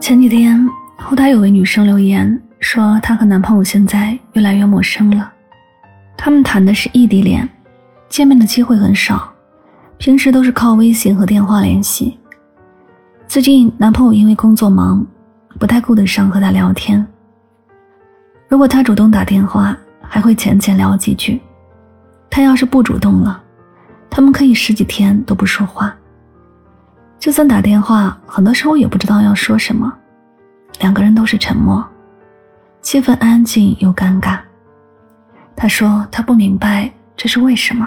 前几天，后台有位女生留言说，她和男朋友现在越来越陌生了。他们谈的是异地恋，见面的机会很少，平时都是靠微信和电话联系。最近，男朋友因为工作忙，不太顾得上和她聊天。如果他主动打电话，还会浅浅聊几句；他要是不主动了，他们可以十几天都不说话。就算打电话，很多时候也不知道要说什么，两个人都是沉默，气氛安静又尴尬。他说他不明白这是为什么？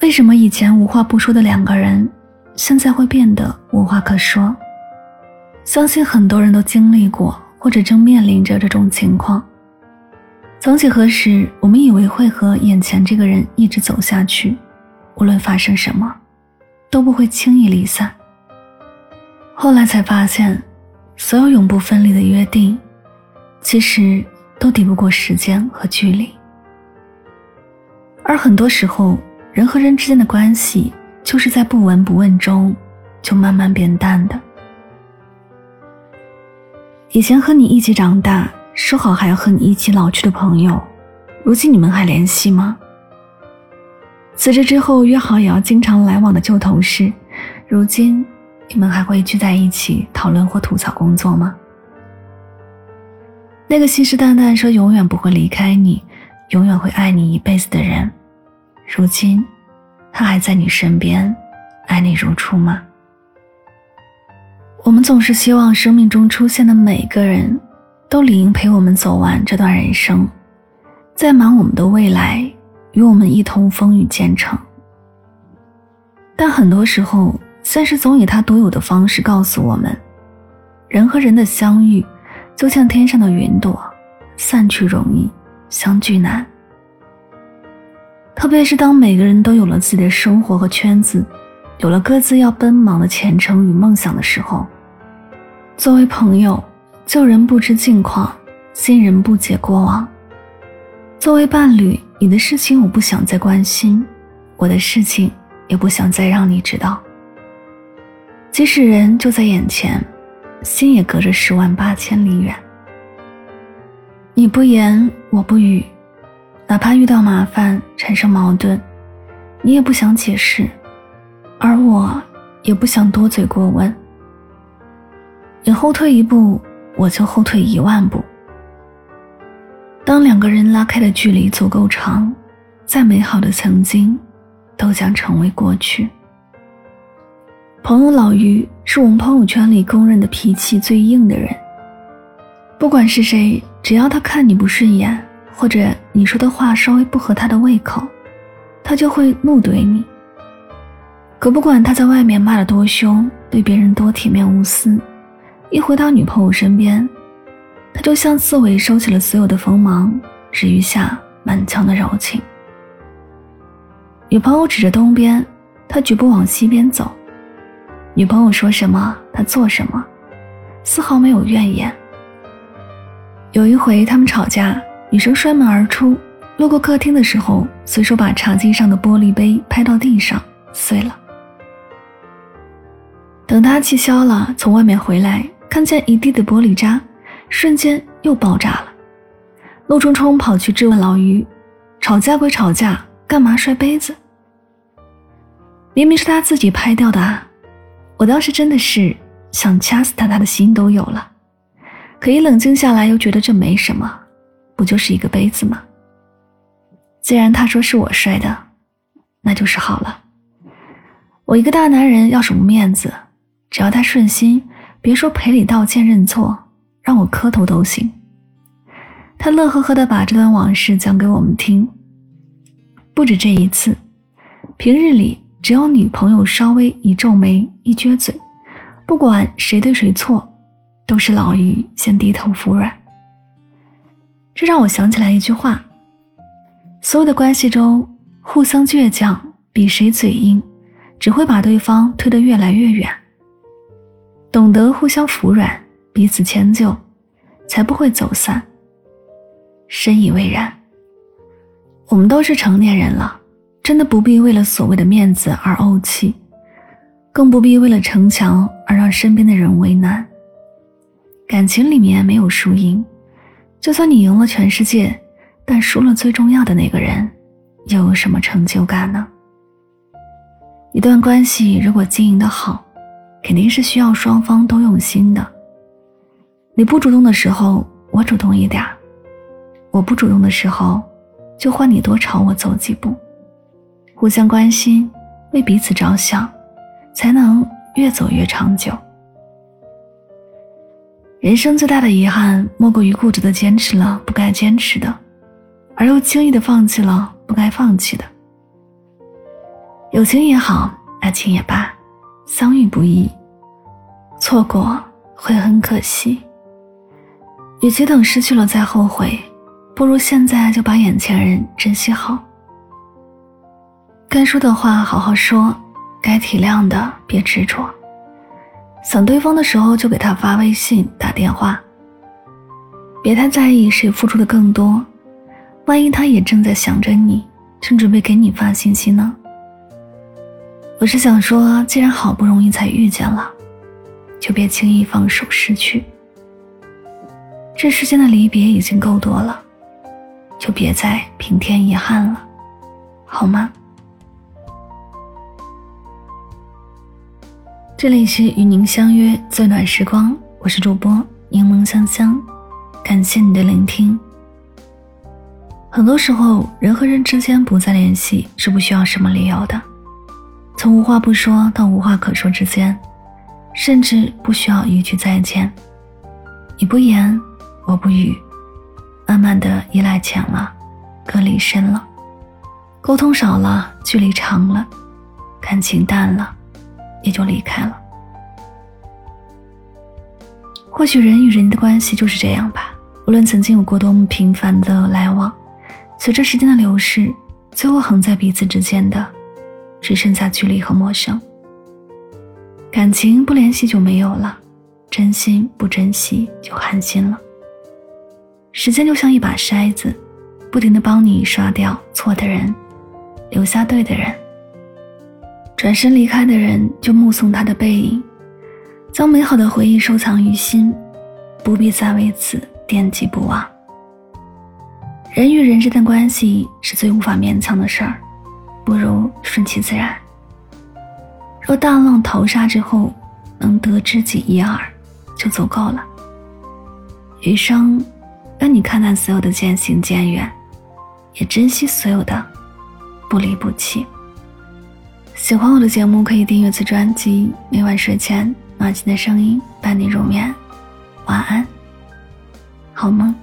为什么以前无话不说的两个人，现在会变得无话可说？相信很多人都经历过，或者正面临着这种情况。曾几何时，我们以为会和眼前这个人一直走下去，无论发生什么。都不会轻易离散。后来才发现，所有永不分离的约定，其实都抵不过时间和距离。而很多时候，人和人之间的关系，就是在不闻不问中，就慢慢变淡的。以前和你一起长大，说好还要和你一起老去的朋友，如今你们还联系吗？辞职之后约好也要经常来往的旧同事，如今你们还会聚在一起讨论或吐槽工作吗？那个信誓旦旦说永远不会离开你，永远会爱你一辈子的人，如今他还在你身边，爱你如初吗？我们总是希望生命中出现的每个人都理应陪我们走完这段人生，载满我们的未来。与我们一同风雨兼程，但很多时候，现实总以它独有的方式告诉我们：人和人的相遇，就像天上的云朵，散去容易，相聚难。特别是当每个人都有了自己的生活和圈子，有了各自要奔忙的前程与梦想的时候，作为朋友，旧人不知近况，新人不解过往；作为伴侣，你的事情我不想再关心，我的事情也不想再让你知道。即使人就在眼前，心也隔着十万八千里远。你不言，我不语，哪怕遇到麻烦产生矛盾，你也不想解释，而我也不想多嘴过问。你后退一步，我就后退一万步。当两个人拉开的距离足够长，再美好的曾经，都将成为过去。朋友老于是我们朋友圈里公认的脾气最硬的人。不管是谁，只要他看你不顺眼，或者你说的话稍微不合他的胃口，他就会怒怼你。可不管他在外面骂得多凶，对别人多铁面无私，一回到女朋友身边。他就像刺猬，收起了所有的锋芒，只余下满腔的柔情。女朋友指着东边，他绝不往西边走。女朋友说什么，他做什么，丝毫没有怨言。有一回他们吵架，女生摔门而出，路过客厅的时候，随手把茶几上的玻璃杯拍到地上，碎了。等他气消了，从外面回来，看见一地的玻璃渣。瞬间又爆炸了，陆冲冲跑去质问老于：“吵架归吵架，干嘛摔杯子？明明是他自己拍掉的啊！”我当时真的是想掐死他，他的心都有了。可一冷静下来，又觉得这没什么，不就是一个杯子吗？既然他说是我摔的，那就是好了。我一个大男人要什么面子？只要他顺心，别说赔礼道歉认错，让我磕头都行。他乐呵呵的把这段往事讲给我们听。不止这一次，平日里只要女朋友稍微一皱眉一撅嘴，不管谁对谁错，都是老于先低头服软。这让我想起来一句话：所有的关系中，互相倔强比谁嘴硬，只会把对方推得越来越远。懂得互相服软，彼此迁就，才不会走散。深以为然。我们都是成年人了，真的不必为了所谓的面子而怄气，更不必为了逞强而让身边的人为难。感情里面没有输赢，就算你赢了全世界，但输了最重要的那个人，又有什么成就感呢？一段关系如果经营的好，肯定是需要双方都用心的。你不主动的时候，我主动一点；我不主动的时候，就换你多朝我走几步。互相关心，为彼此着想，才能越走越长久。人生最大的遗憾，莫过于固执的坚持了不该坚持的，而又轻易的放弃了不该放弃的。友情也好，爱情也罢。相遇不易，错过会很可惜。与其等失去了再后悔，不如现在就把眼前人珍惜好。该说的话好好说，该体谅的别执着。想对方的时候就给他发微信、打电话。别太在意谁付出的更多，万一他也正在想着你，正准备给你发信息呢？我是想说，既然好不容易才遇见了，就别轻易放手失去。这世间的离别已经够多了，就别再平添遗憾了，好吗？这里是与您相约最暖时光，我是主播柠檬香香，感谢你的聆听。很多时候，人和人之间不再联系是不需要什么理由的。从无话不说到无话可说之间，甚至不需要一句再见。你不言，我不语，慢慢的依赖浅了，隔离深了，沟通少了，距离长了，感情淡了，也就离开了。或许人与人的关系就是这样吧，无论曾经有过多么频繁的来往，随着时间的流逝，最后横在彼此之间的。只剩下距离和陌生，感情不联系就没有了，真心不珍惜就寒心了。时间就像一把筛子，不停的帮你刷掉错的人，留下对的人。转身离开的人，就目送他的背影，将美好的回忆收藏于心，不必再为此惦记不忘。人与人之间的关系是最无法勉强的事儿。不如顺其自然。若大浪淘沙之后，能得知己一二，就足够了。余生，让你看淡所有的渐行渐远，也珍惜所有的不离不弃。喜欢我的节目，可以订阅此专辑。每晚睡前，暖心的声音伴你入眠。晚安，好梦。